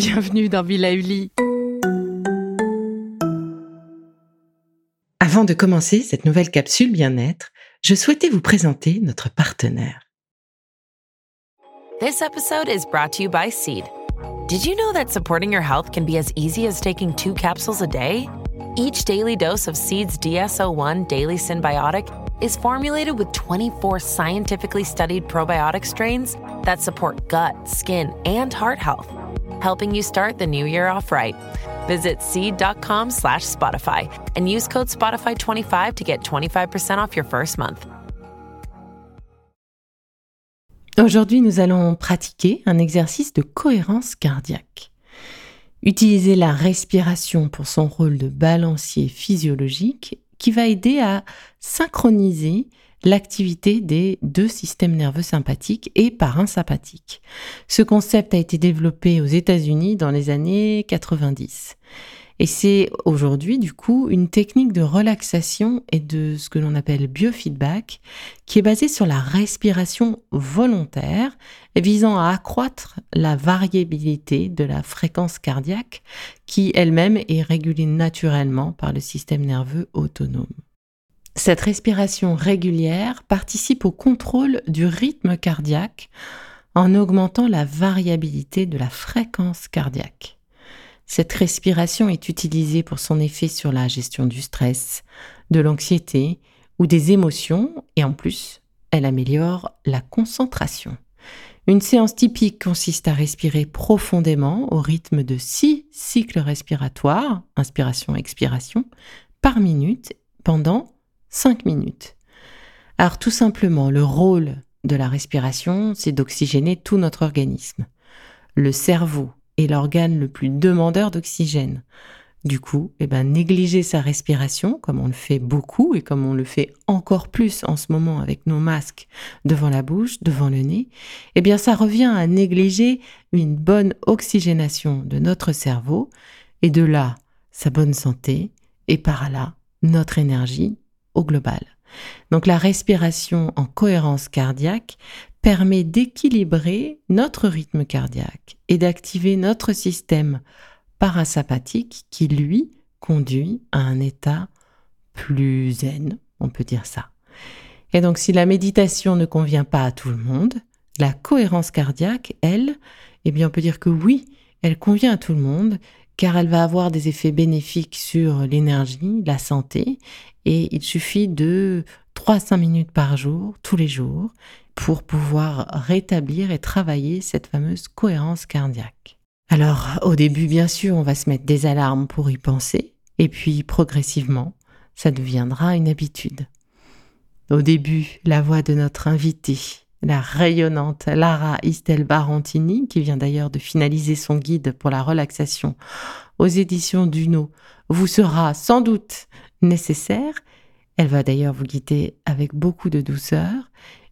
bienvenue dans Villa Uli. Avant de commencer cette nouvelle capsule bien-être, je souhaitais vous présenter notre partenaire. This episode is brought to you by Seed. Did you know that supporting your health can be as easy as taking two capsules a day? Each daily dose of Seed's DSO1 Daily Symbiotic is formulated with 24 scientifically studied probiotic strains that support gut, skin, and heart health, helping you start the new year off right. Visit seed.com slash Spotify and use code Spotify25 to get 25% off your first month. Aujourd'hui, nous allons pratiquer un exercice de cohérence cardiaque. Utiliser la respiration pour son rôle de balancier physiologique qui va aider à synchroniser l'activité des deux systèmes nerveux sympathiques et parasympathiques. Ce concept a été développé aux États-Unis dans les années 90. Et c'est aujourd'hui, du coup, une technique de relaxation et de ce que l'on appelle biofeedback, qui est basée sur la respiration volontaire, visant à accroître la variabilité de la fréquence cardiaque, qui elle-même est régulée naturellement par le système nerveux autonome. Cette respiration régulière participe au contrôle du rythme cardiaque en augmentant la variabilité de la fréquence cardiaque. Cette respiration est utilisée pour son effet sur la gestion du stress, de l'anxiété ou des émotions et en plus, elle améliore la concentration. Une séance typique consiste à respirer profondément au rythme de 6 cycles respiratoires, inspiration-expiration, par minute pendant 5 minutes. Alors tout simplement, le rôle de la respiration, c'est d'oxygéner tout notre organisme. Le cerveau est l'organe le plus demandeur d'oxygène. Du coup, eh ben, négliger sa respiration, comme on le fait beaucoup et comme on le fait encore plus en ce moment avec nos masques devant la bouche, devant le nez, eh bien, ça revient à négliger une bonne oxygénation de notre cerveau et de là, sa bonne santé et par là, notre énergie au global. Donc, la respiration en cohérence cardiaque permet d'équilibrer notre rythme cardiaque et d'activer notre système parasympathique qui, lui, conduit à un état plus zen, on peut dire ça. Et donc si la méditation ne convient pas à tout le monde, la cohérence cardiaque, elle, eh bien on peut dire que oui, elle convient à tout le monde car elle va avoir des effets bénéfiques sur l'énergie, la santé, et il suffit de 3 5 minutes par jour, tous les jours, pour pouvoir rétablir et travailler cette fameuse cohérence cardiaque. Alors, au début, bien sûr, on va se mettre des alarmes pour y penser, et puis progressivement, ça deviendra une habitude. Au début, la voix de notre invitée, la rayonnante Lara Istel Barantini, qui vient d'ailleurs de finaliser son guide pour la relaxation aux éditions Duno, vous sera sans doute nécessaire. Elle va d'ailleurs vous guider avec beaucoup de douceur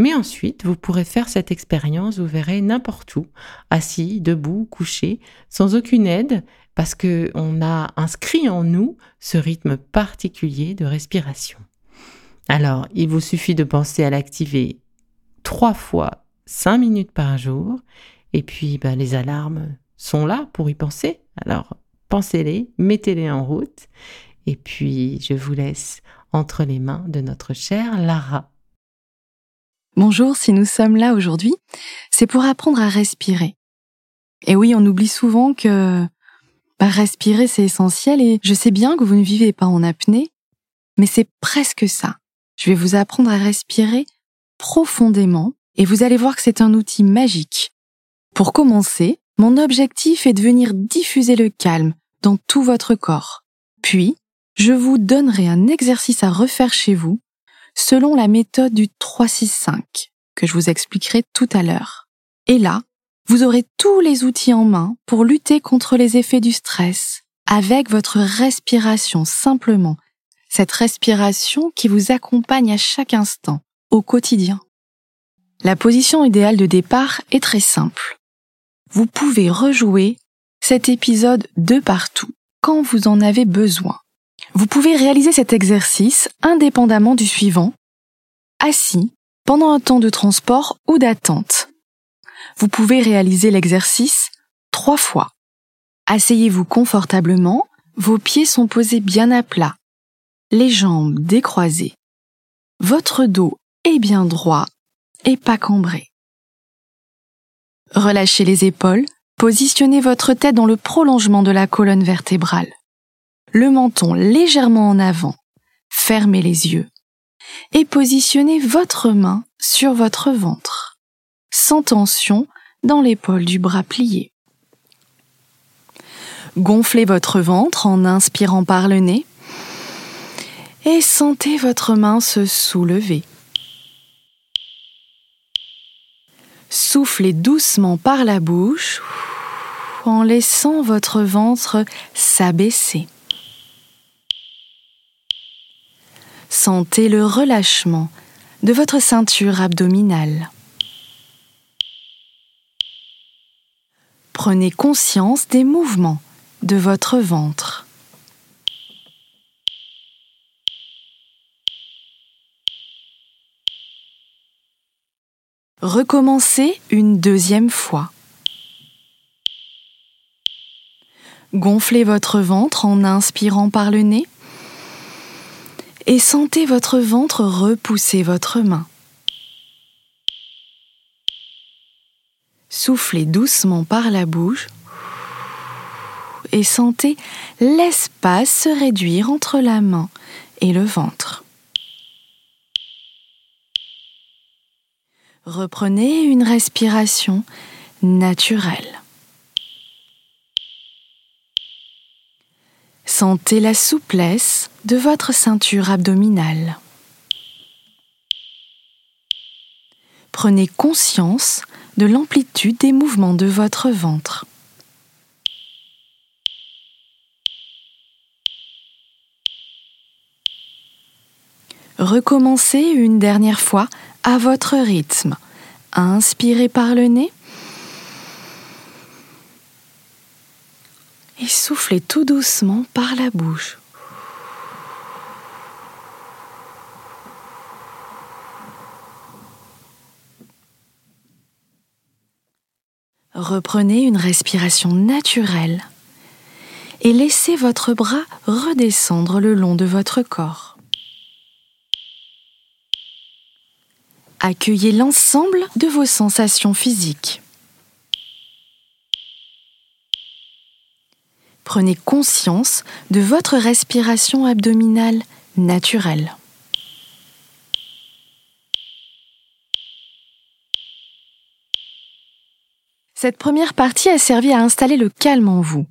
mais ensuite, vous pourrez faire cette expérience, vous verrez n'importe où, assis, debout, couché, sans aucune aide, parce que on a inscrit en nous ce rythme particulier de respiration. Alors, il vous suffit de penser à l'activer trois fois cinq minutes par jour, et puis ben, les alarmes sont là pour y penser. Alors, pensez-les, mettez-les en route, et puis je vous laisse entre les mains de notre chère Lara. Bonjour, si nous sommes là aujourd'hui, c'est pour apprendre à respirer. Et oui, on oublie souvent que bah, respirer, c'est essentiel et je sais bien que vous ne vivez pas en apnée, mais c'est presque ça. Je vais vous apprendre à respirer profondément et vous allez voir que c'est un outil magique. Pour commencer, mon objectif est de venir diffuser le calme dans tout votre corps. Puis, je vous donnerai un exercice à refaire chez vous selon la méthode du 365 que je vous expliquerai tout à l'heure. Et là, vous aurez tous les outils en main pour lutter contre les effets du stress avec votre respiration simplement, cette respiration qui vous accompagne à chaque instant, au quotidien. La position idéale de départ est très simple. Vous pouvez rejouer cet épisode de partout quand vous en avez besoin. Vous pouvez réaliser cet exercice indépendamment du suivant, assis, pendant un temps de transport ou d'attente. Vous pouvez réaliser l'exercice trois fois. Asseyez-vous confortablement, vos pieds sont posés bien à plat, les jambes décroisées. Votre dos bien droit et pas cambré. Relâchez les épaules, positionnez votre tête dans le prolongement de la colonne vertébrale. Le menton légèrement en avant, fermez les yeux et positionnez votre main sur votre ventre, sans tension dans l'épaule du bras plié. Gonflez votre ventre en inspirant par le nez et sentez votre main se soulever. Soufflez doucement par la bouche en laissant votre ventre s'abaisser. Sentez le relâchement de votre ceinture abdominale. Prenez conscience des mouvements de votre ventre. Recommencez une deuxième fois. Gonflez votre ventre en inspirant par le nez et sentez votre ventre repousser votre main. Soufflez doucement par la bouche et sentez l'espace se réduire entre la main et le ventre. Reprenez une respiration naturelle. Sentez la souplesse de votre ceinture abdominale. Prenez conscience de l'amplitude des mouvements de votre ventre. Recommencez une dernière fois à votre rythme. Inspirez par le nez et soufflez tout doucement par la bouche. Reprenez une respiration naturelle et laissez votre bras redescendre le long de votre corps. Accueillez l'ensemble de vos sensations physiques. Prenez conscience de votre respiration abdominale naturelle. Cette première partie a servi à installer le calme en vous.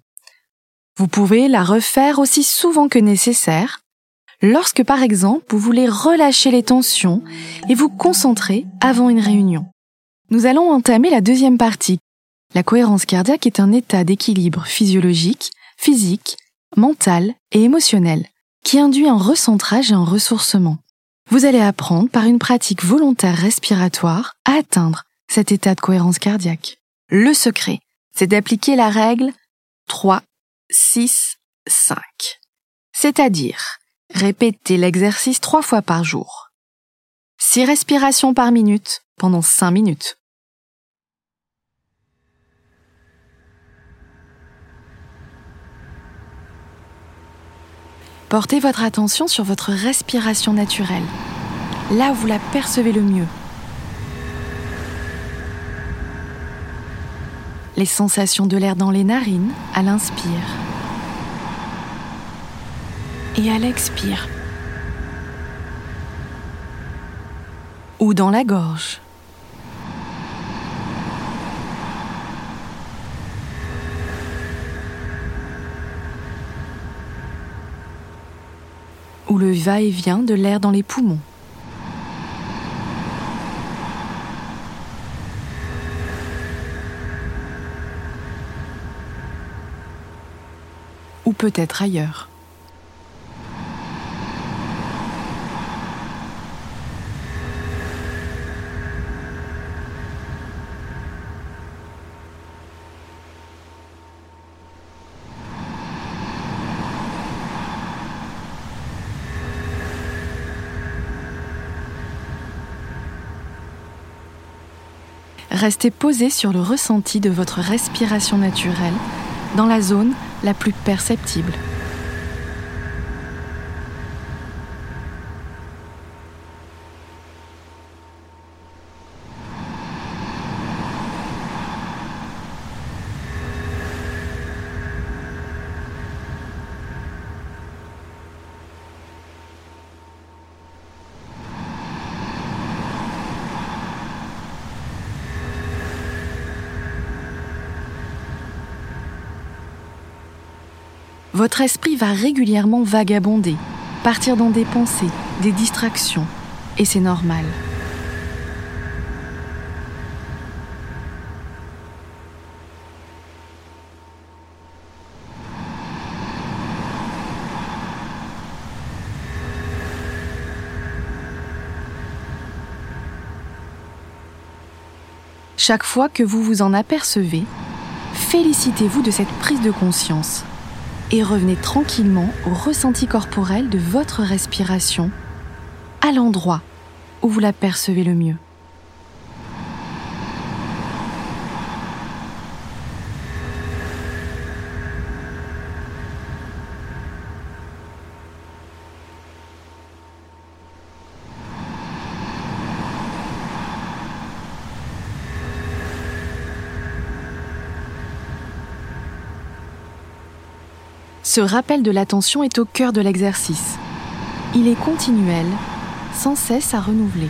Vous pouvez la refaire aussi souvent que nécessaire lorsque par exemple vous voulez relâcher les tensions et vous concentrer avant une réunion. Nous allons entamer la deuxième partie. La cohérence cardiaque est un état d'équilibre physiologique, physique, mental et émotionnel qui induit un recentrage et un ressourcement. Vous allez apprendre par une pratique volontaire respiratoire à atteindre cet état de cohérence cardiaque. Le secret, c'est d'appliquer la règle 3, 6, 5. C'est-à-dire Répétez l'exercice trois fois par jour. Six respirations par minute pendant cinq minutes. Portez votre attention sur votre respiration naturelle, là où vous la percevez le mieux. Les sensations de l'air dans les narines à l'inspire et elle expire. Ou dans la gorge. Ou le va-et-vient de l'air dans les poumons. Ou peut-être ailleurs. Restez posé sur le ressenti de votre respiration naturelle dans la zone la plus perceptible. Votre esprit va régulièrement vagabonder, partir dans des pensées, des distractions, et c'est normal. Chaque fois que vous vous en apercevez, félicitez-vous de cette prise de conscience et revenez tranquillement au ressenti corporel de votre respiration à l'endroit où vous la percevez le mieux. Ce rappel de l'attention est au cœur de l'exercice. Il est continuel, sans cesse à renouveler.